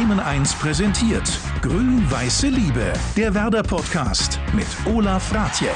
Bremen 1 präsentiert Grün-Weiße Liebe, der Werder-Podcast mit Olaf Ratje.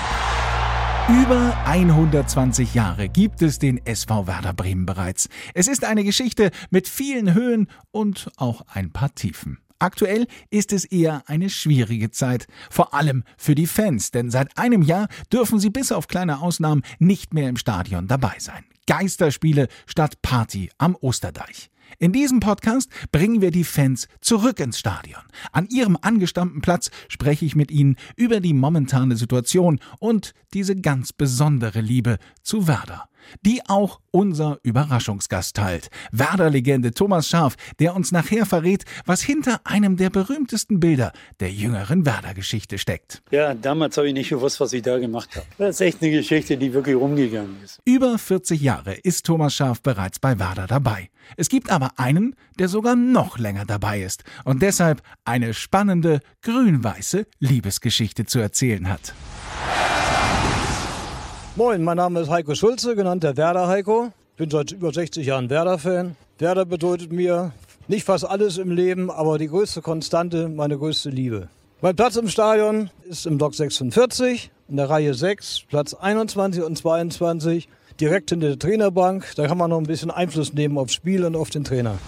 Über 120 Jahre gibt es den SV Werder Bremen bereits. Es ist eine Geschichte mit vielen Höhen und auch ein paar Tiefen. Aktuell ist es eher eine schwierige Zeit, vor allem für die Fans, denn seit einem Jahr dürfen sie bis auf kleine Ausnahmen nicht mehr im Stadion dabei sein. Geisterspiele statt Party am Osterdeich. In diesem Podcast bringen wir die Fans zurück ins Stadion. An ihrem angestammten Platz spreche ich mit ihnen über die momentane Situation und diese ganz besondere Liebe zu Werder die auch unser Überraschungsgast teilt. Werder-Legende Thomas Scharf, der uns nachher verrät, was hinter einem der berühmtesten Bilder der jüngeren Werder-Geschichte steckt. Ja, damals habe ich nicht gewusst, was ich da gemacht habe. Das ist echt eine Geschichte, die wirklich rumgegangen ist. Über 40 Jahre ist Thomas Scharf bereits bei Werder dabei. Es gibt aber einen, der sogar noch länger dabei ist und deshalb eine spannende grün-weiße Liebesgeschichte zu erzählen hat. Moin, mein Name ist Heiko Schulze, genannt der Werder Heiko. Bin seit über 60 Jahren Werder-Fan. Werder bedeutet mir nicht fast alles im Leben, aber die größte Konstante, meine größte Liebe. Mein Platz im Stadion ist im Block 46, in der Reihe 6, Platz 21 und 22, direkt hinter der Trainerbank. Da kann man noch ein bisschen Einfluss nehmen aufs Spiel und auf den Trainer.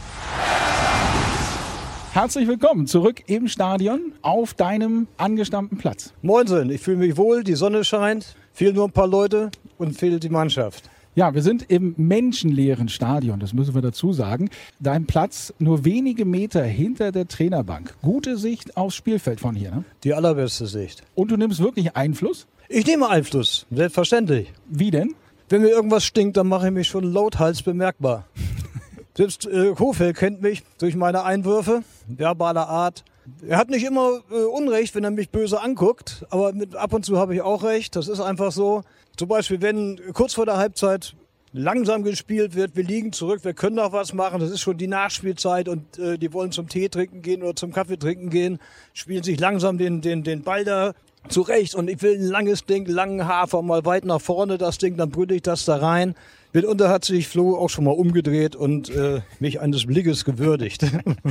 Herzlich willkommen zurück im Stadion auf deinem angestammten Platz. Moinsen, ich fühle mich wohl, die Sonne scheint. Fehlen nur ein paar Leute und fehlt die Mannschaft. Ja, wir sind im menschenleeren Stadion, das müssen wir dazu sagen. Dein Platz nur wenige Meter hinter der Trainerbank. Gute Sicht aufs Spielfeld von hier, ne? Die allerbeste Sicht. Und du nimmst wirklich Einfluss? Ich nehme Einfluss, selbstverständlich. Wie denn? Wenn mir irgendwas stinkt, dann mache ich mich schon lauthals bemerkbar. Selbst äh, Kofeld kennt mich durch meine Einwürfe, verbaler Art. Er hat nicht immer äh, Unrecht, wenn er mich böse anguckt, aber mit, ab und zu habe ich auch recht. Das ist einfach so. Zum Beispiel, wenn kurz vor der Halbzeit langsam gespielt wird, wir liegen zurück, wir können noch was machen, das ist schon die Nachspielzeit und äh, die wollen zum Tee trinken gehen oder zum Kaffee trinken gehen, spielen sich langsam den, den, den Ball da zurecht und ich will ein langes Ding, langen Hafer, mal weit nach vorne das Ding, dann brülle ich das da rein. Mitunter hat sich Flo auch schon mal umgedreht und äh, mich eines Blickes gewürdigt.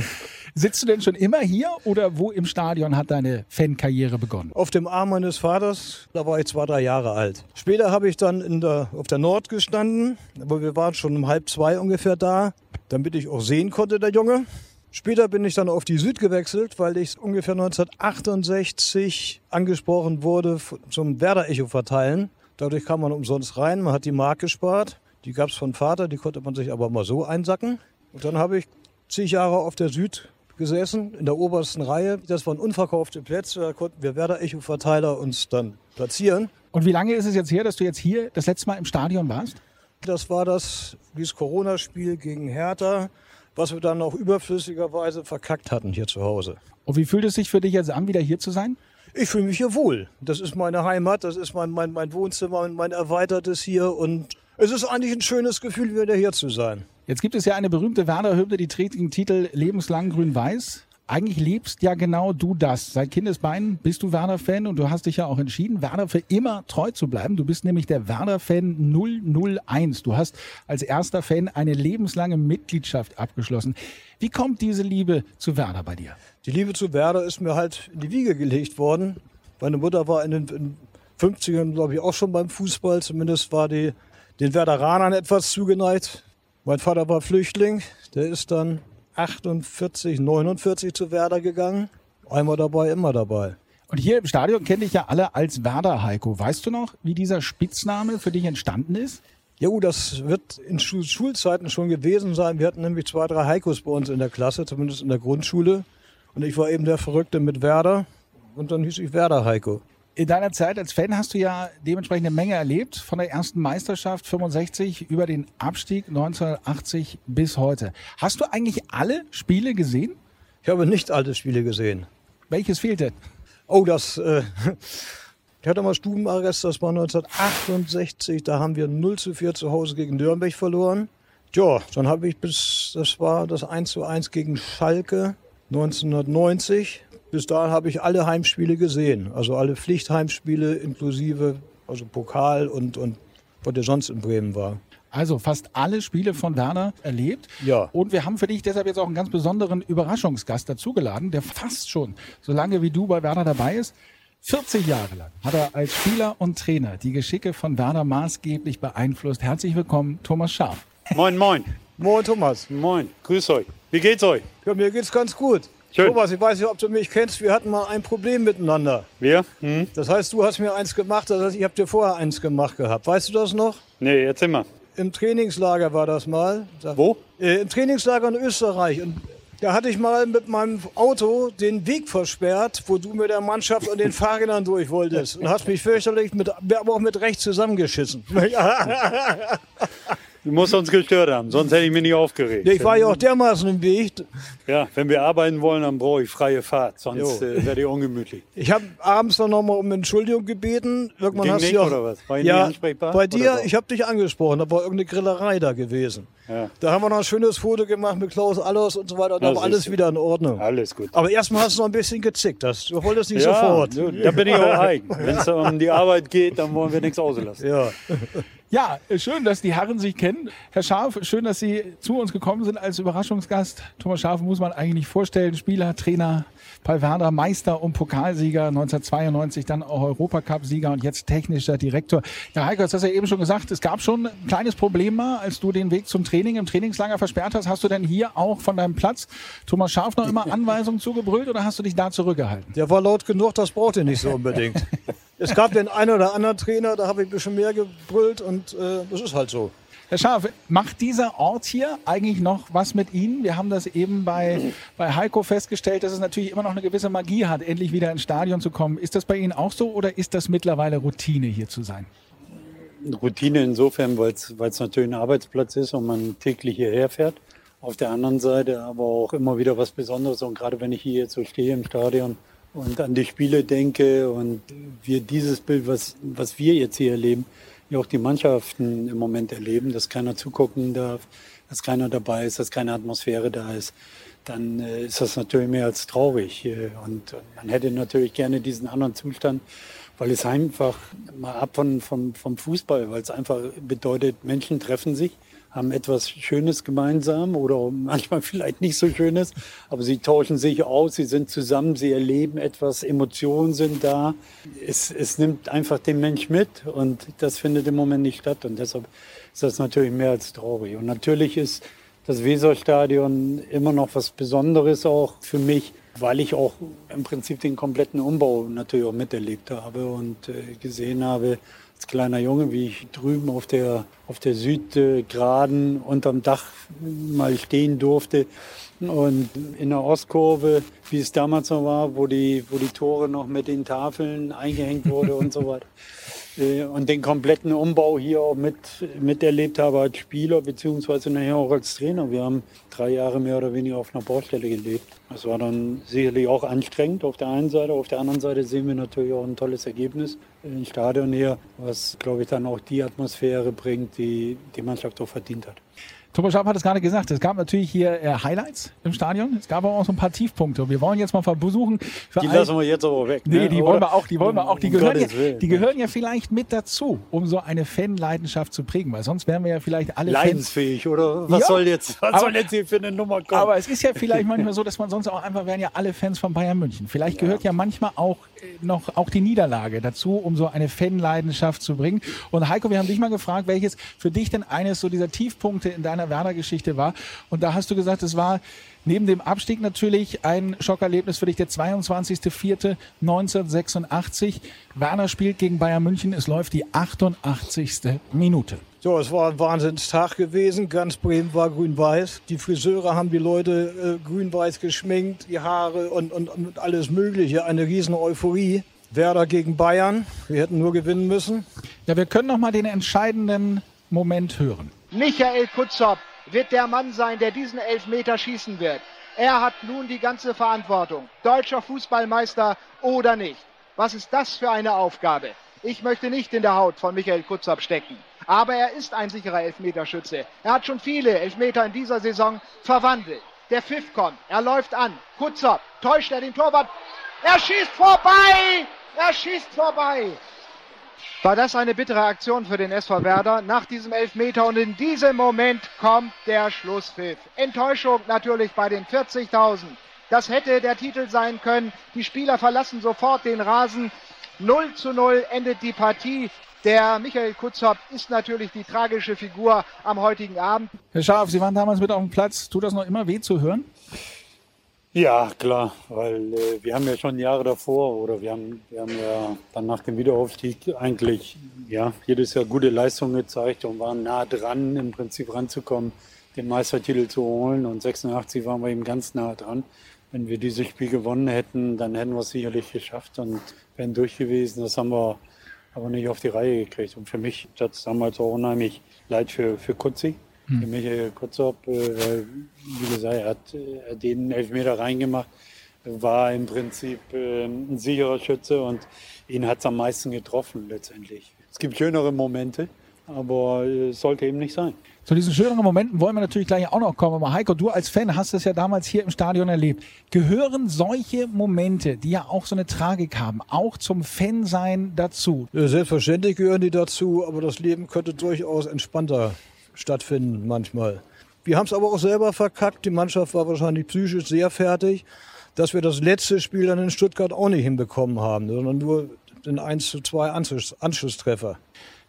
Sitzt du denn schon immer hier oder wo im Stadion hat deine Fankarriere begonnen? Auf dem Arm meines Vaters, da war ich zwei, drei Jahre alt. Später habe ich dann der, auf der Nord gestanden, aber wir waren schon um halb zwei ungefähr da, damit ich auch sehen konnte, der Junge. Später bin ich dann auf die Süd gewechselt, weil ich ungefähr 1968 angesprochen wurde zum Werder-Echo verteilen. Dadurch kam man umsonst rein, man hat die Mark gespart. Die gab es von Vater, die konnte man sich aber mal so einsacken. Und dann habe ich zig Jahre auf der Süd gesessen, in der obersten Reihe. Das waren unverkaufte Plätze, da konnten wir Werder-Echo-Verteiler uns dann platzieren. Und wie lange ist es jetzt her, dass du jetzt hier das letzte Mal im Stadion warst? Das war das, dieses Corona-Spiel gegen Hertha, was wir dann auch überflüssigerweise verkackt hatten hier zu Hause. Und wie fühlt es sich für dich jetzt an, wieder hier zu sein? Ich fühle mich hier wohl. Das ist meine Heimat, das ist mein, mein, mein Wohnzimmer, mein erweitertes hier und es ist eigentlich ein schönes Gefühl, wieder hier zu sein. Jetzt gibt es ja eine berühmte Werder-Hymne, die trägt den Titel Lebenslang Grün-Weiß. Eigentlich lebst ja genau du das. Seit Kindesbeinen bist du Werder-Fan und du hast dich ja auch entschieden, Werder für immer treu zu bleiben. Du bist nämlich der Werder-Fan 001. Du hast als erster Fan eine lebenslange Mitgliedschaft abgeschlossen. Wie kommt diese Liebe zu Werder bei dir? Die Liebe zu Werder ist mir halt in die Wiege gelegt worden. Meine Mutter war in den 50ern, glaube ich, auch schon beim Fußball. Zumindest war die den Werderanern etwas zugeneigt. Mein Vater war Flüchtling, der ist dann 48, 49 zu Werder gegangen. Einmal dabei, immer dabei. Und hier im Stadion kenne ich ja alle als Werder Heiko. Weißt du noch, wie dieser Spitzname für dich entstanden ist? Ja, gut, das wird in Schul Schulzeiten schon gewesen sein. Wir hatten nämlich zwei, drei Heikos bei uns in der Klasse, zumindest in der Grundschule. Und ich war eben der Verrückte mit Werder. Und dann hieß ich Werder Heiko in deiner Zeit als Fan hast du ja dementsprechend eine Menge erlebt, von der ersten Meisterschaft 65 über den Abstieg 1980 bis heute. Hast du eigentlich alle Spiele gesehen? Ich habe nicht alle Spiele gesehen. Welches fehlt denn? Oh, das. Äh, ich hatte mal Stubenarrest, das war 1968. Da haben wir 0 zu 4 zu Hause gegen Nürnberg verloren. Ja, dann habe ich bis, das war das 1 zu 1 gegen Schalke 1990 bis dahin habe ich alle Heimspiele gesehen. Also alle Pflichtheimspiele inklusive also Pokal und, und was der sonst in Bremen war. Also fast alle Spiele von Werder erlebt. Ja. Und wir haben für dich deshalb jetzt auch einen ganz besonderen Überraschungsgast dazugeladen, der fast schon so lange wie du bei Werder dabei ist. 40 Jahre lang hat er als Spieler und Trainer die Geschicke von Werder maßgeblich beeinflusst. Herzlich willkommen, Thomas Scharf. Moin, moin. Moin Thomas. Moin. Grüß euch. Wie geht's euch? Ja, mir geht's ganz gut. Schön. Thomas, ich weiß nicht, ob du mich kennst. Wir hatten mal ein Problem miteinander. Wir? Hm? Das heißt, du hast mir eins gemacht, das heißt, ich habe dir vorher eins gemacht gehabt. Weißt du das noch? Nee, jetzt immer. Im Trainingslager war das mal. Da- Wo? Äh, Im Trainingslager in Österreich. Und da hatte ich mal mit meinem Auto den Weg versperrt, wo du mit der Mannschaft und den Fahrrädern durch wolltest. Und hast mich fürchterlich, mit, aber auch mit Recht zusammengeschissen. Du musst uns gestört haben, sonst hätte ich mich nicht aufgeregt. Ich war ja auch dermaßen im Weg. Ja, wenn wir arbeiten wollen, dann brauche ich freie Fahrt, sonst äh, werde ich ungemütlich. Ich habe abends dann nochmal um Entschuldigung gebeten. Irgendwann Ging hast nicht, du auch, oder was? War ich ja, nicht ansprechbar? Bei dir, ich habe dich angesprochen, da war irgendeine Grillerei da gewesen. Ja. Da haben wir noch ein schönes Foto gemacht mit Klaus Allers und so weiter. Da war alles wieder in Ordnung. Alles gut. Aber erstmal hast du noch ein bisschen gezickt. Das, du wolltest nicht ja, sofort. da bin ich auch eigen. Wenn es um die Arbeit geht, dann wollen wir nichts auslassen. Ja. Ja, schön, dass die Herren sich kennen. Herr Scharf, schön, dass Sie zu uns gekommen sind als Überraschungsgast. Thomas Scharf muss man eigentlich vorstellen. Spieler, Trainer Werder, Meister und Pokalsieger, 1992 dann auch Europacup-Sieger und jetzt technischer Direktor. Ja, Heiko, du hast ja eben schon gesagt, es gab schon ein kleines Problem mal, als du den Weg zum Training im Trainingslager versperrt hast. Hast du denn hier auch von deinem Platz Thomas Scharf noch immer Anweisungen zugebrüllt oder hast du dich da zurückgehalten? Der war laut genug, das braucht ihr nicht so unbedingt. es gab den einen oder anderen Trainer, da habe ich ein bisschen mehr gebrüllt und äh, das ist halt so. Herr Scharf, macht dieser Ort hier eigentlich noch was mit Ihnen? Wir haben das eben bei, bei Heiko festgestellt, dass es natürlich immer noch eine gewisse Magie hat, endlich wieder ins Stadion zu kommen. Ist das bei Ihnen auch so oder ist das mittlerweile Routine, hier zu sein? Routine insofern, weil es natürlich ein Arbeitsplatz ist und man täglich hierher fährt. Auf der anderen Seite aber auch immer wieder was Besonderes. Und gerade wenn ich hier jetzt so stehe im Stadion und an die Spiele denke und wir dieses Bild, was, was wir jetzt hier erleben, ja auch die Mannschaften im Moment erleben, dass keiner zugucken darf, dass keiner dabei ist, dass keine Atmosphäre da ist, dann äh, ist das natürlich mehr als traurig. Äh, Und äh, man hätte natürlich gerne diesen anderen Zustand, weil es einfach mal ab von, vom, vom Fußball, weil es einfach bedeutet, Menschen treffen sich, haben etwas Schönes gemeinsam oder manchmal vielleicht nicht so Schönes, aber sie tauschen sich aus, sie sind zusammen, sie erleben etwas, Emotionen sind da. Es, es nimmt einfach den Mensch mit und das findet im Moment nicht statt und deshalb ist das natürlich mehr als traurig. Und natürlich ist das Weserstadion immer noch was Besonderes auch für mich, weil ich auch im Prinzip den kompletten Umbau natürlich auch miterlebt habe und äh, gesehen habe, als kleiner Junge, wie ich drüben auf der, auf der Südgraden unterm Dach mal stehen durfte und in der Ostkurve, wie es damals noch war, wo die, wo die Tore noch mit den Tafeln eingehängt wurde und so weiter. Äh, Und den kompletten Umbau hier auch mit, miterlebt habe als Spieler, beziehungsweise nachher auch als Trainer. Wir haben drei Jahre mehr oder weniger auf einer Baustelle gelebt. Das war dann sicherlich auch anstrengend auf der einen Seite. Auf der anderen Seite sehen wir natürlich auch ein tolles Ergebnis im Stadion hier, was, glaube ich, dann auch die Atmosphäre bringt, die die Mannschaft auch verdient hat. Thomas Schaaf hat es gerade gesagt, es gab natürlich hier äh, Highlights im Stadion, es gab aber auch so ein paar Tiefpunkte. Und wir wollen jetzt mal versuchen, Die lassen wir jetzt aber weg. Nee, ne? die Oder? wollen wir auch, die wollen wir auch. Die Um gehören, ja, Willen. die gehören ja vielleicht mit dazu, um so eine Fanleidenschaft zu prägen, weil sonst wären wir ja vielleicht alle Fans. Leidensfähig, oder? Was Ja, soll jetzt, was aber- soll jetzt hier für eine Nummer kommen? Aber es ist ja vielleicht manchmal so, dass man sonst auch einfach wären ja alle Fans von Bayern München. Vielleicht gehört ja manchmal auch äh, noch auch die Niederlage dazu, um so eine Fanleidenschaft zu bringen. Und Heiko, wir haben dich mal gefragt, welches für dich denn eines so dieser Tiefpunkte in deiner Werder-Geschichte war. Und da hast du gesagt, es war neben dem Abstieg natürlich ein Schockerlebnis für dich, der 22.04.1986. Werner spielt gegen Bayern München. Es läuft die 88. Minute. So, es war ein Wahnsinnstag gewesen. Ganz Bremen war grün-weiß. Die Friseure haben die Leute äh, grün-weiß geschminkt, die Haare und, und, und alles Mögliche. Eine riesen Euphorie. Werder gegen Bayern. Wir hätten nur gewinnen müssen. Ja, wir können noch mal den entscheidenden Moment hören. Michael Kutzop wird der Mann sein, der diesen Elfmeter schießen wird. Er hat nun die ganze Verantwortung. Deutscher Fußballmeister oder nicht. Was ist das für eine Aufgabe? Ich möchte nicht in der Haut von Michael Kutzop stecken. Aber er ist ein sicherer Elfmeterschütze. Er hat schon viele Elfmeter in dieser Saison verwandelt. Der Pfiff kommt. Er läuft an. Kutzop. Täuscht er den Torwart? Er schießt vorbei! Er schießt vorbei! War das eine bittere Aktion für den SV Werder nach diesem Elfmeter und in diesem Moment kommt der Schlusspfiff. Enttäuschung natürlich bei den 40.000. Das hätte der Titel sein können. Die Spieler verlassen sofort den Rasen. 0 zu 0 endet die Partie. Der Michael Kutzop ist natürlich die tragische Figur am heutigen Abend. Herr Scharf, Sie waren damals mit auf dem Platz. Tut das noch immer weh zu hören? Ja, klar, weil äh, wir haben ja schon Jahre davor oder wir haben, wir haben ja dann nach dem Wiederaufstieg eigentlich ja, jedes Jahr gute Leistungen gezeigt und waren nah dran, im Prinzip ranzukommen, den Meistertitel zu holen. Und 86 waren wir eben ganz nah dran. Wenn wir dieses Spiel gewonnen hätten, dann hätten wir es sicherlich geschafft und wären durch gewesen. Das haben wir aber nicht auf die Reihe gekriegt. Und für mich tat es damals auch unheimlich leid für, für Kutzi hm. Für Michael Kutzop, äh, wie gesagt, er hat, hat den Elfmeter reingemacht, war im Prinzip äh, ein sicherer Schütze und ihn hat es am meisten getroffen letztendlich. Es gibt schönere Momente, aber es sollte eben nicht sein. Zu diesen schöneren Momenten wollen wir natürlich gleich auch noch kommen. Aber Heiko, du als Fan hast das ja damals hier im Stadion erlebt. Gehören solche Momente, die ja auch so eine Tragik haben, auch zum Fansein dazu? Ja, selbstverständlich gehören die dazu, aber das Leben könnte durchaus entspannter stattfinden manchmal. Wir haben es aber auch selber verkackt. Die Mannschaft war wahrscheinlich psychisch sehr fertig, dass wir das letzte Spiel dann in Stuttgart auch nicht hinbekommen haben, sondern nur den 1 zu 2 Anschlusstreffer.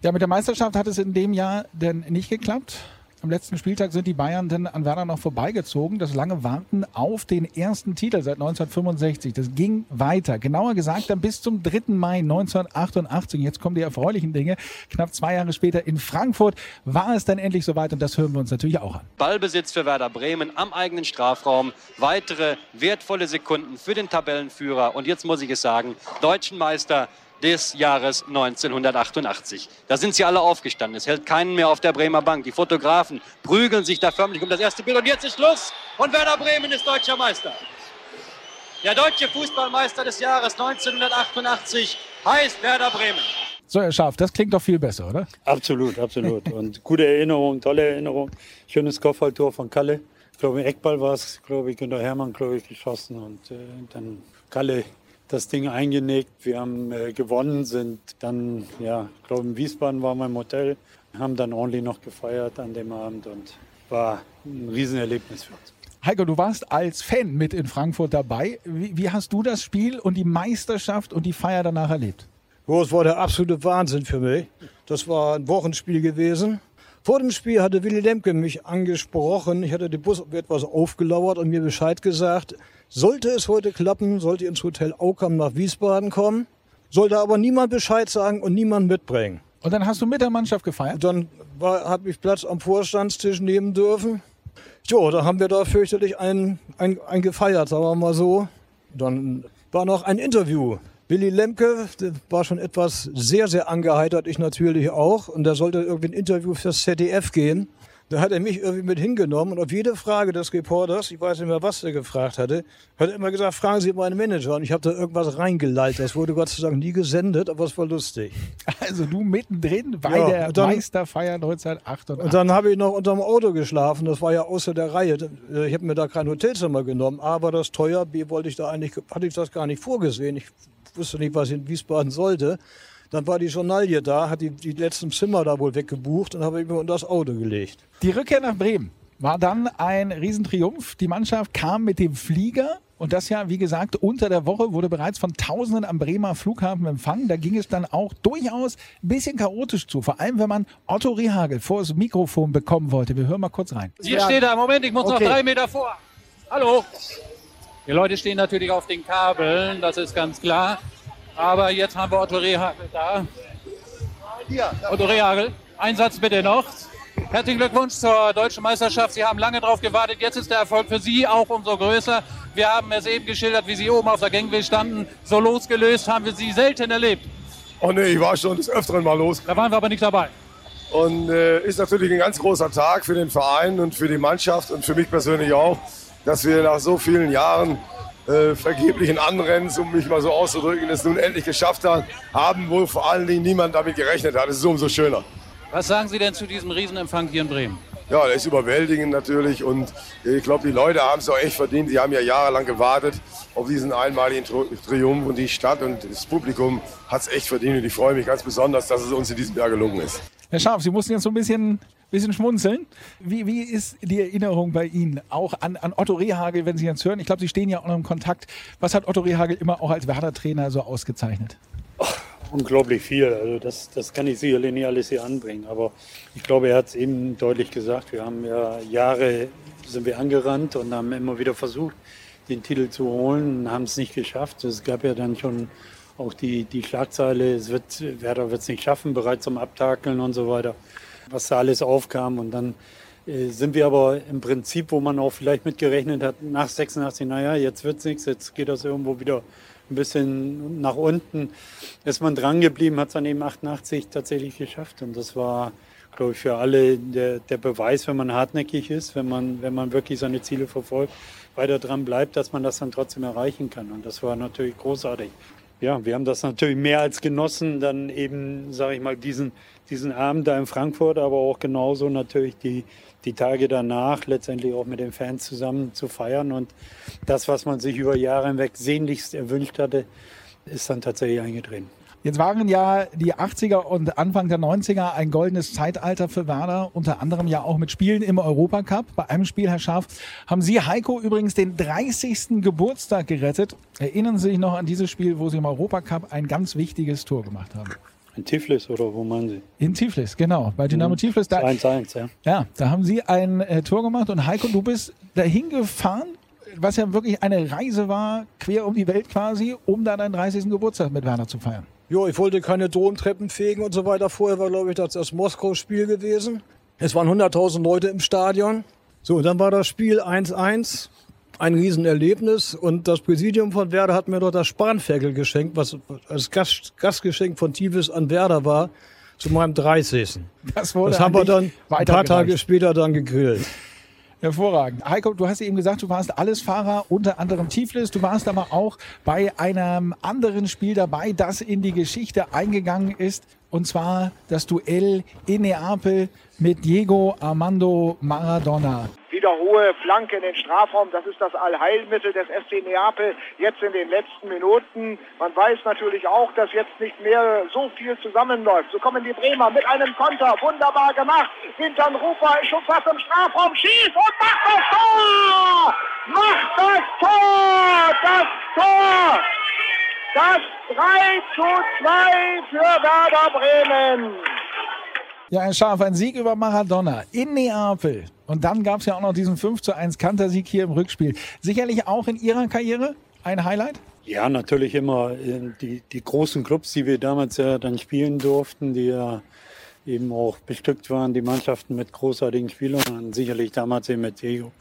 Ja, mit der Meisterschaft hat es in dem Jahr denn nicht geklappt. Am letzten Spieltag sind die Bayern dann an Werder noch vorbeigezogen. Das lange Warten auf den ersten Titel seit 1965, das ging weiter. Genauer gesagt dann bis zum 3. Mai 1988. Jetzt kommen die erfreulichen Dinge. Knapp zwei Jahre später in Frankfurt war es dann endlich soweit und das hören wir uns natürlich auch an. Ballbesitz für Werder Bremen am eigenen Strafraum. Weitere wertvolle Sekunden für den Tabellenführer. Und jetzt muss ich es sagen, deutschen Meister des Jahres 1988. Da sind sie alle aufgestanden. Es hält keinen mehr auf der Bremer Bank. Die Fotografen prügeln sich da förmlich um das erste Bild. Und jetzt ist Schluss. Und Werder Bremen ist deutscher Meister. Der deutsche Fußballmeister des Jahres 1988 heißt Werder Bremen. So, Herr Scharf, das klingt doch viel besser, oder? Absolut, absolut. Und gute Erinnerung, tolle Erinnerung. Schönes Kopfballtor von Kalle. Ich glaube, Eckball war es, glaube ich, Günter Hermann, glaube ich, geschossen. Und äh, dann Kalle das Ding eingenickt. Wir haben äh, gewonnen, sind dann, ja, ich glaube, in Wiesbaden wir im Hotel, haben dann ordentlich noch gefeiert an dem Abend und war ein Riesenerlebnis für uns. Heiko, du warst als Fan mit in Frankfurt dabei. Wie, wie hast du das Spiel und die Meisterschaft und die Feier danach erlebt? Oh, es war der absolute Wahnsinn für mich. Das war ein Wochenspiel gewesen. Vor dem Spiel hatte Willy Lemke mich angesprochen. Ich hatte den Bus etwas aufgelauert und mir Bescheid gesagt. Sollte es heute klappen, sollte ihr ins Hotel Aukam nach Wiesbaden kommen, sollte aber niemand Bescheid sagen und niemand mitbringen. Und dann hast du mit der Mannschaft gefeiert? Dann habe ich Platz am Vorstandstisch nehmen dürfen. Jo, da haben wir da fürchterlich ein, ein, ein gefeiert, sagen wir mal so. Dann war noch ein Interview. Willy Lemke war schon etwas sehr, sehr angeheitert, ich natürlich auch. Und da sollte irgendwie ein Interview fürs ZDF gehen. Da hat er mich irgendwie mit hingenommen und auf jede Frage des Reporters, ich weiß nicht mehr, was er gefragt hatte, hat er immer gesagt, fragen Sie meinen Manager. Und ich habe da irgendwas reingeleitet. Das wurde Gott sei Dank nie gesendet, aber es war lustig. Also du mittendrin bei ja, der dann, Meisterfeier 1988. Und dann habe ich noch unterm Auto geschlafen. Das war ja außer der Reihe. Ich habe mir da kein Hotelzimmer genommen. A war das teuer, B wollte ich da eigentlich, hatte ich das gar nicht vorgesehen. Ich wusste nicht, was ich in Wiesbaden sollte. Dann war die Journalie da, hat die, die letzten Zimmer da wohl weggebucht und habe ich mir unter das Auto gelegt. Die Rückkehr nach Bremen war dann ein Riesentriumph. Die Mannschaft kam mit dem Flieger und das ja, wie gesagt, unter der Woche wurde bereits von Tausenden am Bremer Flughafen empfangen. Da ging es dann auch durchaus ein bisschen chaotisch zu. Vor allem, wenn man Otto Rehagel vor das Mikrofon bekommen wollte. Wir hören mal kurz rein. Hier steht er. Moment, ich muss okay. noch drei Meter vor. Hallo. Die Leute stehen natürlich auf den Kabeln, das ist ganz klar. Aber jetzt haben wir Otto Rehagel da. Otto Rehagel, Einsatz bitte noch. Herzlichen Glückwunsch zur deutschen Meisterschaft. Sie haben lange darauf gewartet. Jetzt ist der Erfolg für Sie auch umso größer. Wir haben es eben geschildert, wie Sie oben auf der Gangway standen. So losgelöst haben wir Sie selten erlebt. Oh nee, ich war schon des Öfteren mal los. Da waren wir aber nicht dabei. Und äh, ist natürlich ein ganz großer Tag für den Verein und für die Mannschaft und für mich persönlich auch, dass wir nach so vielen Jahren äh, vergeblichen Anrennens, um mich mal so auszudrücken, es nun endlich geschafft haben, wo vor allen Dingen niemand damit gerechnet hat. Es ist umso schöner. Was sagen Sie denn zu diesem Riesenempfang hier in Bremen? ja, das ist überwältigend natürlich und ich glaube, die Leute haben es auch echt verdient. Sie haben ja jahrelang gewartet auf diesen einmaligen Triumph und die Stadt und das Publikum hat es echt verdient und ich freue mich ganz besonders, dass es uns in diesem Jahr gelungen ist. Herr Scharf, Sie mussten jetzt so ein bisschen, bisschen schmunzeln. Wie, wie ist die Erinnerung bei Ihnen auch an, an Otto Rehagel, wenn Sie jetzt hören? Ich glaube, Sie stehen ja auch noch im Kontakt. Was hat Otto Rehagel immer auch als Werder-Trainer so ausgezeichnet? Unglaublich viel. Also das, das kann ich sicherlich nicht alles hier anbringen. Aber ich glaube, er hat es eben deutlich gesagt. Wir haben ja Jahre sind wir angerannt und haben immer wieder versucht, den Titel zu holen und haben es nicht geschafft. Es gab ja dann schon auch die, die Schlagzeile, es wird, Werder wird es nicht schaffen, bereits zum Abtakeln und so weiter, was da alles aufkam. Und dann äh, sind wir aber im Prinzip, wo man auch vielleicht mitgerechnet hat, nach 86, naja, jetzt wird es nichts, jetzt geht das irgendwo wieder ein bisschen nach unten. Ist man dran geblieben, hat es dann eben 88 tatsächlich geschafft. Und das war, glaube ich, für alle der, der Beweis, wenn man hartnäckig ist, wenn man, wenn man wirklich seine Ziele verfolgt, weiter dran bleibt, dass man das dann trotzdem erreichen kann. Und das war natürlich großartig. Ja, wir haben das natürlich mehr als genossen, dann eben, sage ich mal, diesen, diesen Abend da in Frankfurt, aber auch genauso natürlich die, die Tage danach letztendlich auch mit den Fans zusammen zu feiern. Und das, was man sich über Jahre hinweg sehnlichst erwünscht hatte, ist dann tatsächlich eingetreten. Jetzt waren ja die 80er und Anfang der 90er ein goldenes Zeitalter für Werder, unter anderem ja auch mit Spielen im Europacup. Bei einem Spiel, Herr Scharf, haben Sie Heiko übrigens den 30. Geburtstag gerettet. Erinnern Sie sich noch an dieses Spiel, wo Sie im Europacup ein ganz wichtiges Tor gemacht haben? In Tiflis oder wo meinen Sie? In Tiflis, genau. Bei Dynamo mhm. Tiflis. Da, 1-1, ja. Ja, da haben Sie ein äh, Tor gemacht und Heiko, du bist dahin gefahren, was ja wirklich eine Reise war, quer um die Welt quasi, um dann deinen 30. Geburtstag mit Werner zu feiern. Jo, ich wollte keine Domtreppen fegen und so weiter. Vorher war, glaube ich, das, das Moskau-Spiel gewesen. Es waren 100.000 Leute im Stadion. So, dann war das Spiel 1-1. Ein Riesenerlebnis. Und das Präsidium von Werder hat mir dort das Spanferkel geschenkt, was als Gast, Gastgeschenk von Tivis an Werder war, zu meinem 30. Das, wurde das haben wir dann ein paar Tage später dann gegrillt. Hervorragend. Heiko, du hast eben gesagt, du warst alles Fahrer, unter anderem Tiflis. Du warst aber auch bei einem anderen Spiel dabei, das in die Geschichte eingegangen ist. Und zwar das Duell in Neapel mit Diego Armando Maradona wieder hohe Flanke in den Strafraum. Das ist das Allheilmittel des FC Neapel jetzt in den letzten Minuten. Man weiß natürlich auch, dass jetzt nicht mehr so viel zusammenläuft. So kommen die Bremer mit einem Konter. Wunderbar gemacht. Hinterm Rufer ist schon fast im Strafraum. Schießt und macht das Tor! Macht das Tor! Das Tor! Das 3 zu 2 für Werder Bremen. Ja, ein Scharf, ein Sieg über Maradona in Neapel. Und dann gab es ja auch noch diesen 5 zu 1 Kantersieg hier im Rückspiel. Sicherlich auch in Ihrer Karriere ein Highlight? Ja, natürlich immer äh, die, die großen Clubs, die wir damals ja dann spielen durften, die ja eben auch bestückt waren, die Mannschaften mit großartigen Spielern. Sicherlich damals eben mit Diego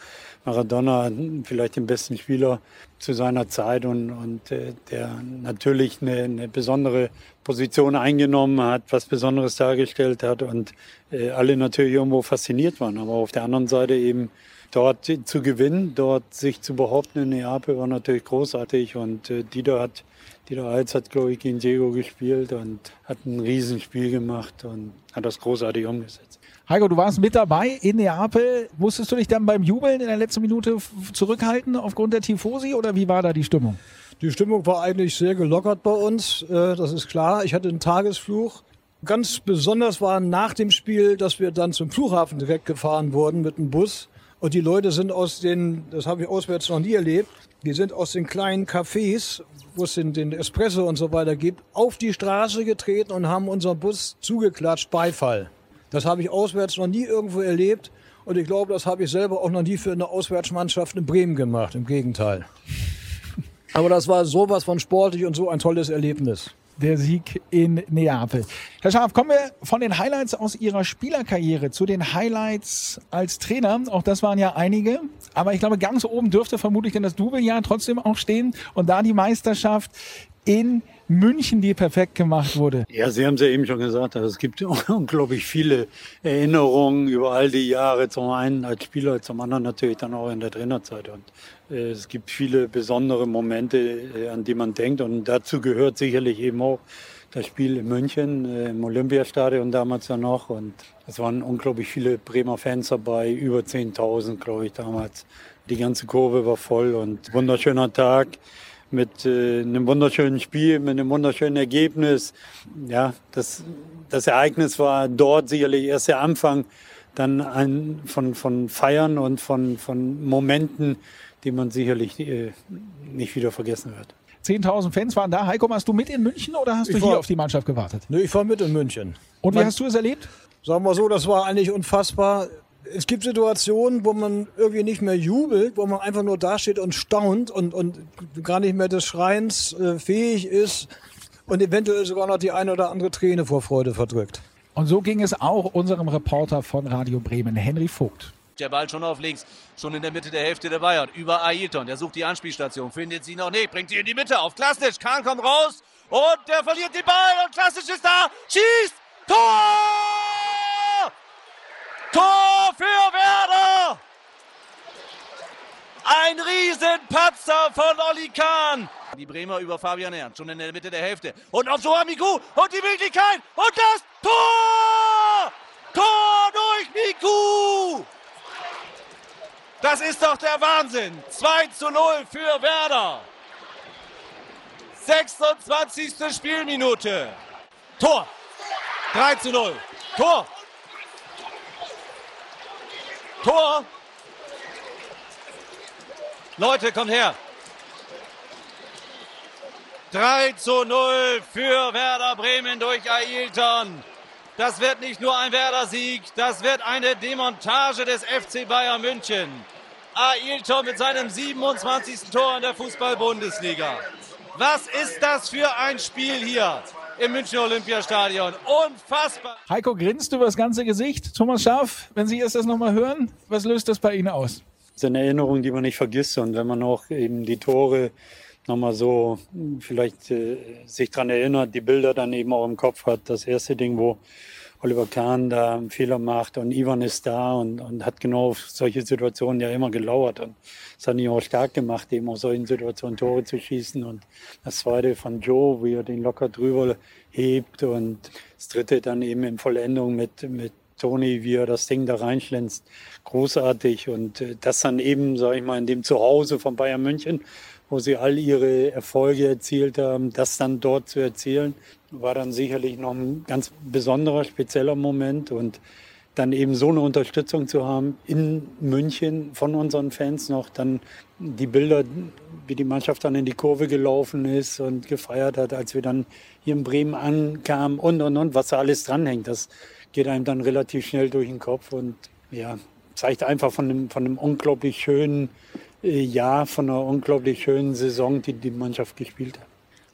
Maradona, vielleicht den besten Spieler zu seiner Zeit und, und äh, der natürlich eine, eine besondere Position eingenommen hat, was Besonderes dargestellt hat und äh, alle natürlich irgendwo fasziniert waren. Aber auf der anderen Seite eben dort zu gewinnen, dort sich zu behaupten in Neapel war natürlich großartig und äh, Dieter hat Dieter Alz hat, glaube ich, gegen Diego gespielt und hat ein Riesenspiel gemacht und hat das großartig umgesetzt. Heiko, du warst mit dabei in Neapel. Musstest du dich dann beim Jubeln in der letzten Minute zurückhalten aufgrund der Tifosi oder wie war da die Stimmung? Die Stimmung war eigentlich sehr gelockert bei uns, äh, das ist klar. Ich hatte einen Tagesfluch. Ganz besonders war nach dem Spiel, dass wir dann zum Flughafen direkt gefahren wurden mit dem Bus. Und die Leute sind aus den, das habe ich auswärts noch nie erlebt, die sind aus den kleinen Cafés, wo es den, den Espresso und so weiter gibt, auf die Straße getreten und haben unseren Bus zugeklatscht, Beifall. Das habe ich auswärts noch nie irgendwo erlebt. Und ich glaube, das habe ich selber auch noch nie für eine Auswärtsmannschaft in Bremen gemacht. Im Gegenteil. Aber das war sowas von sportlich und so ein tolles Erlebnis der Sieg in Neapel. Herr Scharf, kommen wir von den Highlights aus Ihrer Spielerkarriere zu den Highlights als Trainer. Auch das waren ja einige. Aber ich glaube, ganz oben dürfte vermutlich denn das Double-Jahr trotzdem auch stehen. Und da die Meisterschaft in München, die perfekt gemacht wurde. Ja, Sie haben es ja eben schon gesagt, also es gibt unglaublich viele Erinnerungen über all die Jahre, zum einen als Spieler, zum anderen natürlich dann auch in der Trainerzeit. Und äh, es gibt viele besondere Momente, äh, an die man denkt und dazu gehört sicherlich eben auch das Spiel in München, äh, im Olympiastadion damals ja noch. Und es waren unglaublich viele Bremer Fans dabei, über 10.000, glaube ich, damals. Die ganze Kurve war voll und wunderschöner Tag mit äh, einem wunderschönen Spiel, mit einem wunderschönen Ergebnis. Ja, das, das Ereignis war dort sicherlich erst der Anfang dann ein, von, von Feiern und von, von Momenten, die man sicherlich äh, nicht wieder vergessen wird. 10.000 Fans waren da. Heiko, warst du mit in München oder hast ich du war, hier auf die Mannschaft gewartet? Nee, ich war mit in München. Und wie Man, hast du es erlebt? Sagen wir so, das war eigentlich unfassbar. Es gibt Situationen, wo man irgendwie nicht mehr jubelt, wo man einfach nur dasteht und staunt und, und gar nicht mehr des Schreins äh, fähig ist und eventuell sogar noch die eine oder andere Träne vor Freude verdrückt. Und so ging es auch unserem Reporter von Radio Bremen, Henry Vogt. Der Ball schon auf links, schon in der Mitte der Hälfte der Bayern. Über Ailton, der sucht die Anspielstation, findet sie noch nicht, bringt sie in die Mitte auf Klasnic. Kahn kommt raus und der verliert den Ball und Klasnic ist da, schießt, Tor! Tor für Werder! Ein Riesenpatzer von Oli Kahn. Die Bremer über Fabian Ernst, schon in der Mitte der Hälfte. Und auf Joao Miku und die Möglichkeit und das Tor! Tor durch Miku! Das ist doch der Wahnsinn. 2 zu 0 für Werder. 26. Spielminute. Tor. 3 zu 0. Tor. Tor. Leute, kommt her. 3 zu 0 für Werder Bremen durch Ailton. Das wird nicht nur ein Werder-Sieg, das wird eine Demontage des FC Bayern München. Ailton mit seinem 27. Tor in der Fußball-Bundesliga. Was ist das für ein Spiel hier im München Olympiastadion? Unfassbar. Heiko grinst über das ganze Gesicht. Thomas Schaaf, wenn Sie erst das nochmal hören, was löst das bei Ihnen aus? Das ist eine Erinnerung, die man nicht vergisst. Und wenn man auch eben die Tore nochmal so vielleicht äh, sich dran erinnert, die Bilder dann eben auch im Kopf hat. Das erste Ding, wo Oliver Kahn da einen Fehler macht und Ivan ist da und, und hat genau auf solche Situationen ja immer gelauert. Und das hat ihn auch stark gemacht, eben aus solchen Situationen Tore zu schießen. Und das zweite von Joe, wie er den locker drüber hebt. Und das dritte dann eben in Vollendung mit, mit Toni, wie er das Ding da reinschlänzt. Großartig. Und äh, das dann eben, sage ich mal, in dem Zuhause von Bayern München wo sie all ihre Erfolge erzielt haben, das dann dort zu erzielen, war dann sicherlich noch ein ganz besonderer, spezieller Moment. Und dann eben so eine Unterstützung zu haben in München von unseren Fans noch, dann die Bilder, wie die Mannschaft dann in die Kurve gelaufen ist und gefeiert hat, als wir dann hier in Bremen ankamen und, und, und, was da alles dranhängt, das geht einem dann relativ schnell durch den Kopf und ja, zeigt einfach von einem, von einem unglaublich schönen Jahr, von einer unglaublich schönen Saison, die die Mannschaft gespielt hat.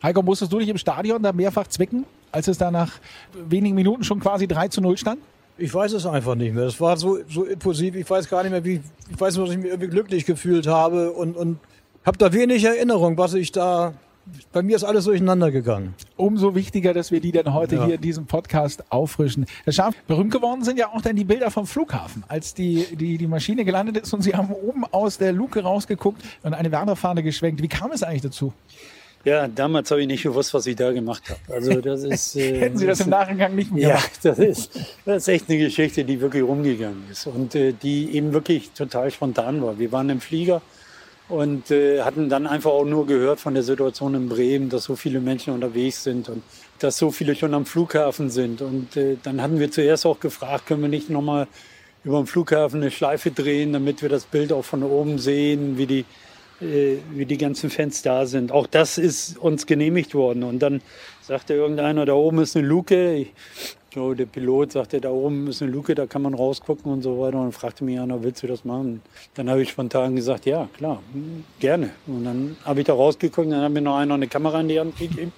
Heiko, musstest du dich im Stadion da mehrfach zwicken, als es da nach wenigen Minuten schon quasi 3 zu 0 stand? Ich weiß es einfach nicht mehr. Das war so, so impulsiv. Ich weiß gar nicht mehr, wie. Ich weiß nur, dass ich mich irgendwie glücklich gefühlt habe und, und habe da wenig Erinnerung, was ich da bei mir ist alles durcheinander gegangen. Umso wichtiger, dass wir die dann heute ja. hier in diesem Podcast auffrischen. Herr Scharf, berühmt geworden sind ja auch dann die Bilder vom Flughafen, als die, die, die Maschine gelandet ist und Sie haben oben aus der Luke rausgeguckt und eine Werderfahne geschwenkt. Wie kam es eigentlich dazu? Ja, damals habe ich nicht gewusst, was ich da gemacht habe. Also das ist. Äh, Hätten Sie das im Nachgang nicht mehr gemacht? Ja, das ist, das ist echt eine Geschichte, die wirklich rumgegangen ist und äh, die eben wirklich total spontan war. Wir waren im Flieger und äh, hatten dann einfach auch nur gehört von der Situation in Bremen, dass so viele Menschen unterwegs sind und dass so viele schon am Flughafen sind. Und äh, dann hatten wir zuerst auch gefragt, können wir nicht nochmal über den Flughafen eine Schleife drehen, damit wir das Bild auch von oben sehen, wie die, äh, wie die ganzen Fans da sind. Auch das ist uns genehmigt worden. Und dann sagte irgendeiner, da oben ist eine Luke. Ich so, der Pilot sagte, da oben ist eine Luke, da kann man rausgucken und so weiter. Und fragte mich einer, willst du das machen? Dann habe ich spontan gesagt, ja, klar, gerne. Und dann habe ich da rausgeguckt, dann hat mir noch einer eine Kamera in die Hand gegeben.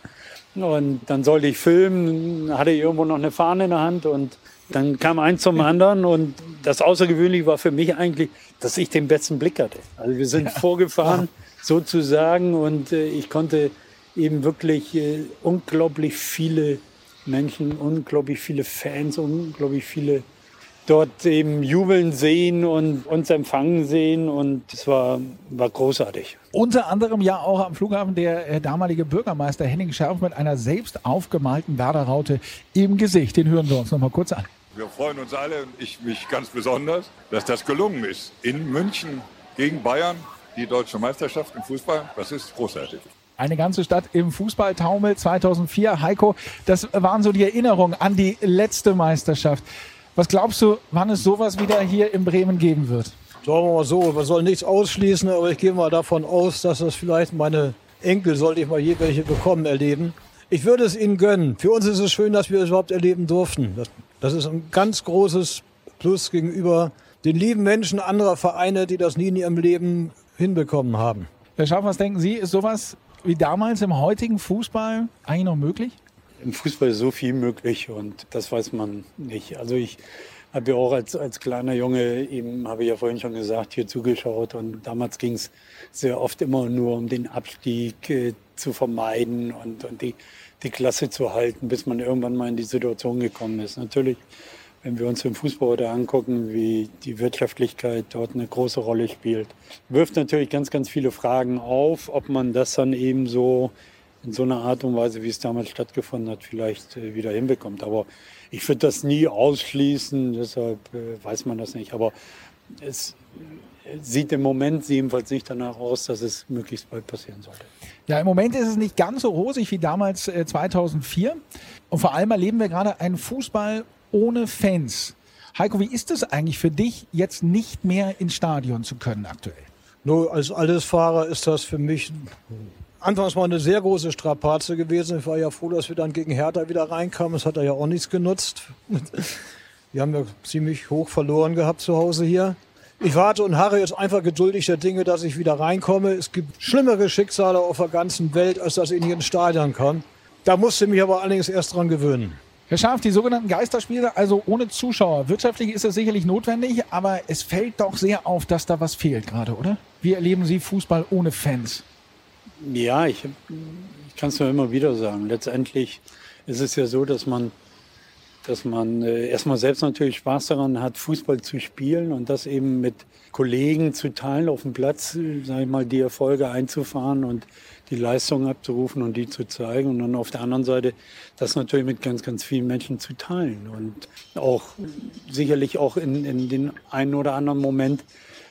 Und dann sollte ich filmen, hatte ich irgendwo noch eine Fahne in der Hand und dann kam eins zum anderen und das Außergewöhnliche war für mich eigentlich, dass ich den besten Blick hatte. Also wir sind ja. vorgefahren sozusagen und äh, ich konnte eben wirklich äh, unglaublich viele Menschen, unglaublich viele Fans, unglaublich viele dort eben jubeln sehen und uns empfangen sehen und es war, war großartig. Unter anderem ja auch am Flughafen der äh, damalige Bürgermeister Henning Scharf mit einer selbst aufgemalten Werder-Raute im Gesicht. Den hören wir uns noch mal kurz an. Wir freuen uns alle und ich mich ganz besonders, dass das gelungen ist. In München gegen Bayern, die deutsche Meisterschaft im Fußball, das ist großartig. Eine ganze Stadt im Fußballtaumel 2004. Heiko, das waren so die Erinnerungen an die letzte Meisterschaft. Was glaubst du, wann es sowas wieder hier in Bremen geben wird? Sagen wir mal so, man soll nichts ausschließen, aber ich gehe mal davon aus, dass das vielleicht meine Enkel, sollte ich mal je welche bekommen, erleben. Ich würde es ihnen gönnen. Für uns ist es schön, dass wir es überhaupt erleben durften. Das, das ist ein ganz großes Plus gegenüber den lieben Menschen anderer Vereine, die das nie in ihrem Leben hinbekommen haben. Herr Schaff, was denken Sie? Ist sowas wie damals im heutigen Fußball eigentlich noch möglich? Im Fußball ist so viel möglich und das weiß man nicht. Also ich habe ja auch als, als kleiner Junge, eben habe ich ja vorhin schon gesagt, hier zugeschaut und damals ging es sehr oft immer nur um den Abstieg äh, zu vermeiden und, und die, die Klasse zu halten, bis man irgendwann mal in die Situation gekommen ist. Natürlich, wenn wir uns den Fußball heute angucken, wie die Wirtschaftlichkeit dort eine große Rolle spielt, wirft natürlich ganz, ganz viele Fragen auf, ob man das dann eben so in so einer Art und Weise, wie es damals stattgefunden hat, vielleicht äh, wieder hinbekommt. Aber ich würde das nie ausschließen, deshalb äh, weiß man das nicht. Aber es sieht im Moment jedenfalls nicht danach aus, dass es möglichst bald passieren sollte. Ja, im Moment ist es nicht ganz so rosig wie damals äh, 2004. Und vor allem erleben wir gerade einen Fußball ohne Fans. Heiko, wie ist es eigentlich für dich, jetzt nicht mehr ins Stadion zu können aktuell? Nur als Allesfahrer ist das für mich anfangs mal eine sehr große Strapaze gewesen. Ich war ja froh, dass wir dann gegen Hertha wieder reinkamen. Es hat ja auch nichts genutzt. Wir haben ja ziemlich hoch verloren gehabt zu Hause hier. Ich warte und harre jetzt einfach geduldig der Dinge, dass ich wieder reinkomme. Es gibt schlimmere Schicksale auf der ganzen Welt, als dass ich nicht ins Stadion kann. Da musste ich mich aber allerdings erst dran gewöhnen. Herr Scharf, die sogenannten Geisterspiele, also ohne Zuschauer. Wirtschaftlich ist das sicherlich notwendig, aber es fällt doch sehr auf, dass da was fehlt gerade, oder? Wie erleben Sie Fußball ohne Fans? Ja, ich, ich kann es nur immer wieder sagen. Letztendlich ist es ja so, dass man, dass man äh, erstmal selbst natürlich Spaß daran hat, Fußball zu spielen und das eben mit Kollegen zu teilen auf dem Platz, sage ich mal, die Erfolge einzufahren und die Leistungen abzurufen und die zu zeigen. Und dann auf der anderen Seite das natürlich mit ganz, ganz vielen Menschen zu teilen. Und auch sicherlich auch in, in den einen oder anderen Moment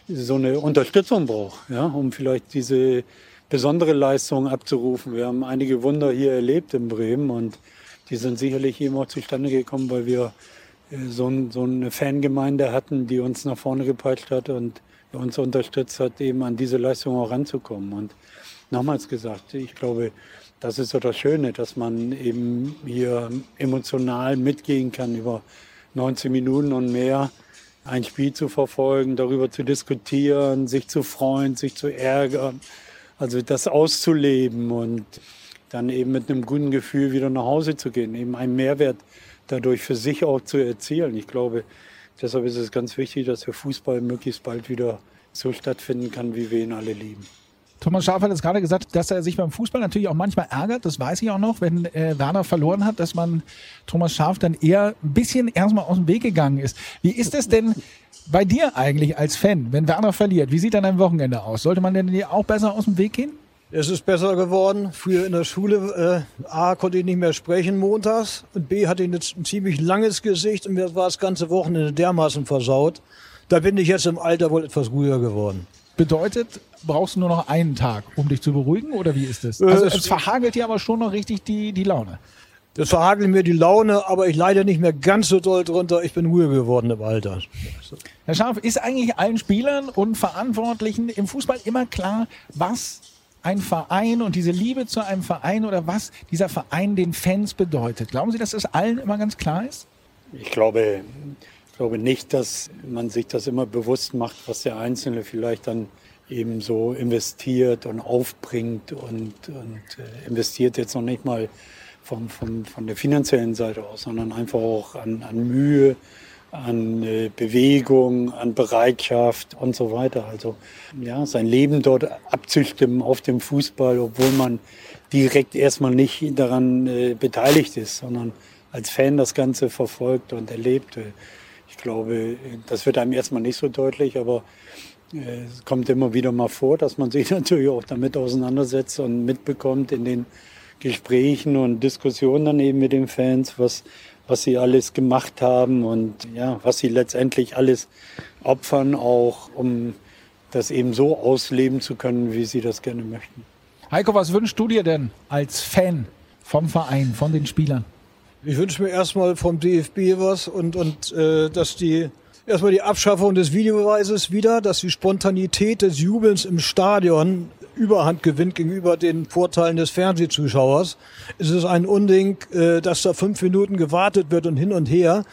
so eine Unterstützung braucht, ja, um vielleicht diese besondere Leistungen abzurufen. Wir haben einige Wunder hier erlebt in Bremen und die sind sicherlich eben auch zustande gekommen, weil wir äh, so, ein, so eine Fangemeinde hatten, die uns nach vorne gepeitscht hat und uns unterstützt hat, eben an diese Leistung auch ranzukommen. Und nochmals gesagt, ich glaube, das ist so das Schöne, dass man eben hier emotional mitgehen kann über 19 Minuten und mehr ein Spiel zu verfolgen, darüber zu diskutieren, sich zu freuen, sich zu ärgern, also das auszuleben und dann eben mit einem guten Gefühl wieder nach Hause zu gehen, eben einen Mehrwert dadurch für sich auch zu erzielen. Ich glaube, deshalb ist es ganz wichtig, dass der Fußball möglichst bald wieder so stattfinden kann, wie wir ihn alle lieben. Thomas Schaaf hat es gerade gesagt, dass er sich beim Fußball natürlich auch manchmal ärgert. Das weiß ich auch noch, wenn äh, Werner verloren hat, dass man Thomas Schaaf dann eher ein bisschen erstmal aus dem Weg gegangen ist. Wie ist es denn bei dir eigentlich als Fan, wenn Werner verliert? Wie sieht dann ein Wochenende aus? Sollte man denn dir auch besser aus dem Weg gehen? Es ist besser geworden. Früher in der Schule, äh, A, konnte ich nicht mehr sprechen montags und B, hatte ich ein ziemlich langes Gesicht und mir war das ganze Wochenende dermaßen versaut. Da bin ich jetzt im Alter wohl etwas ruhiger geworden. Bedeutet, brauchst du nur noch einen Tag, um dich zu beruhigen oder wie ist es? Also es verhagelt dir aber schon noch richtig die, die Laune. Das verhagelt mir die Laune, aber ich leide nicht mehr ganz so doll drunter. Ich bin ruhiger geworden im Alter. Herr Scharf, ist eigentlich allen Spielern und Verantwortlichen im Fußball immer klar, was ein Verein und diese Liebe zu einem Verein oder was dieser Verein den Fans bedeutet? Glauben Sie, dass das allen immer ganz klar ist? Ich glaube, ich glaube nicht, dass man sich das immer bewusst macht, was der Einzelne vielleicht dann eben so investiert und aufbringt und, und äh, investiert jetzt noch nicht mal vom, vom, von der finanziellen Seite aus, sondern einfach auch an, an Mühe, an äh, Bewegung, an Bereitschaft und so weiter. Also ja, sein Leben dort abzustimmen auf dem Fußball, obwohl man direkt erstmal nicht daran äh, beteiligt ist, sondern als Fan das Ganze verfolgt und erlebt. Ich glaube, das wird einem erstmal nicht so deutlich, aber äh, es kommt immer wieder mal vor, dass man sich natürlich auch damit auseinandersetzt und mitbekommt in den Gesprächen und Diskussionen dann eben mit den Fans, was, was sie alles gemacht haben und ja, was sie letztendlich alles opfern, auch um das eben so ausleben zu können, wie sie das gerne möchten. Heiko, was wünschst du dir denn als Fan vom Verein, von den Spielern? Ich wünsche mir erstmal vom DFB was und, und äh, dass die erstmal die Abschaffung des Videobeweises wieder, dass die Spontanität des Jubelns im Stadion Überhand gewinnt gegenüber den Vorteilen des Fernsehzuschauers. Es ist ein Unding, äh, dass da fünf Minuten gewartet wird und hin und her.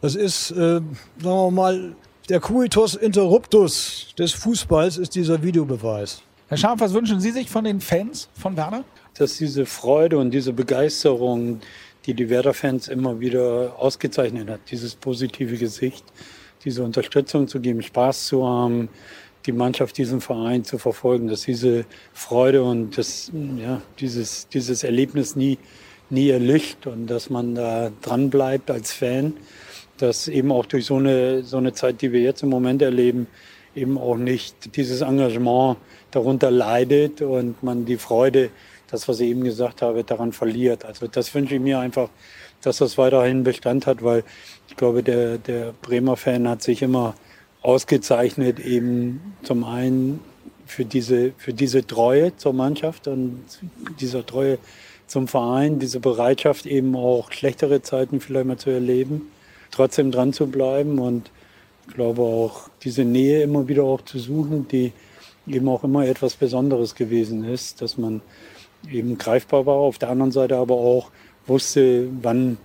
Das ist, äh, sagen wir mal, der Cuitus Interruptus des Fußballs ist dieser Videobeweis. Herr Scharf, was wünschen Sie sich von den Fans von Werder? Dass diese Freude und diese Begeisterung, die die Werder-Fans immer wieder ausgezeichnet hat, dieses positive Gesicht, diese Unterstützung zu geben, Spaß zu haben, die Mannschaft, diesen Verein zu verfolgen, dass diese Freude und das, ja, dieses, dieses Erlebnis nie, nie erlicht und dass man da dran bleibt als Fan, dass eben auch durch so eine, so eine Zeit, die wir jetzt im Moment erleben, eben auch nicht dieses Engagement darunter leidet und man die Freude, das, was ich eben gesagt habe, daran verliert. Also das wünsche ich mir einfach, dass das weiterhin Bestand hat, weil ich glaube, der, der Bremer Fan hat sich immer ausgezeichnet, eben zum einen für diese, für diese Treue zur Mannschaft und dieser Treue zum Verein, diese Bereitschaft eben auch schlechtere Zeiten vielleicht mal zu erleben, trotzdem dran zu bleiben und ich glaube auch diese Nähe immer wieder auch zu suchen, die eben auch immer etwas Besonderes gewesen ist, dass man eben greifbar war, auf der anderen Seite aber auch wusste, wann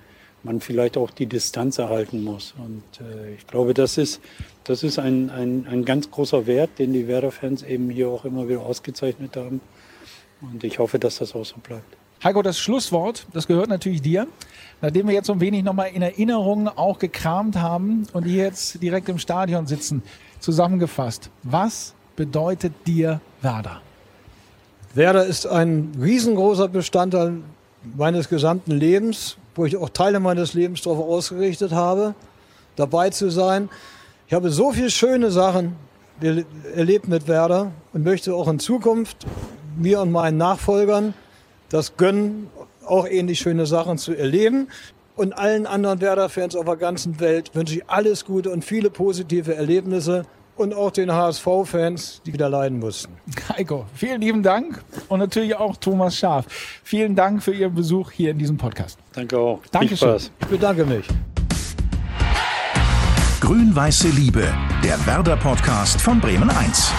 man vielleicht auch die Distanz erhalten muss. Und äh, ich glaube, das ist, das ist ein, ein, ein ganz großer Wert, den die Werder-Fans eben hier auch immer wieder ausgezeichnet haben. Und ich hoffe, dass das auch so bleibt. Heiko, das Schlusswort, das gehört natürlich dir. Nachdem wir jetzt so ein wenig nochmal in Erinnerungen auch gekramt haben und die jetzt direkt im Stadion sitzen, zusammengefasst, was bedeutet dir Werder? Werder ist ein riesengroßer Bestandteil meines gesamten Lebens, wo ich auch Teile meines Lebens darauf ausgerichtet habe, dabei zu sein. Ich habe so viele schöne Sachen erlebt mit Werder und möchte auch in Zukunft mir und meinen Nachfolgern das gönnen, auch ähnlich schöne Sachen zu erleben. Und allen anderen Werder-Fans auf der ganzen Welt wünsche ich alles Gute und viele positive Erlebnisse und auch den HSV-Fans, die wieder leiden mussten. Heiko, vielen lieben Dank und natürlich auch Thomas Schaf. Vielen Dank für Ihren Besuch hier in diesem Podcast. Danke auch. Dankeschön. Ich bedanke mich. Grün-Weiße Liebe, der Werder-Podcast von Bremen 1.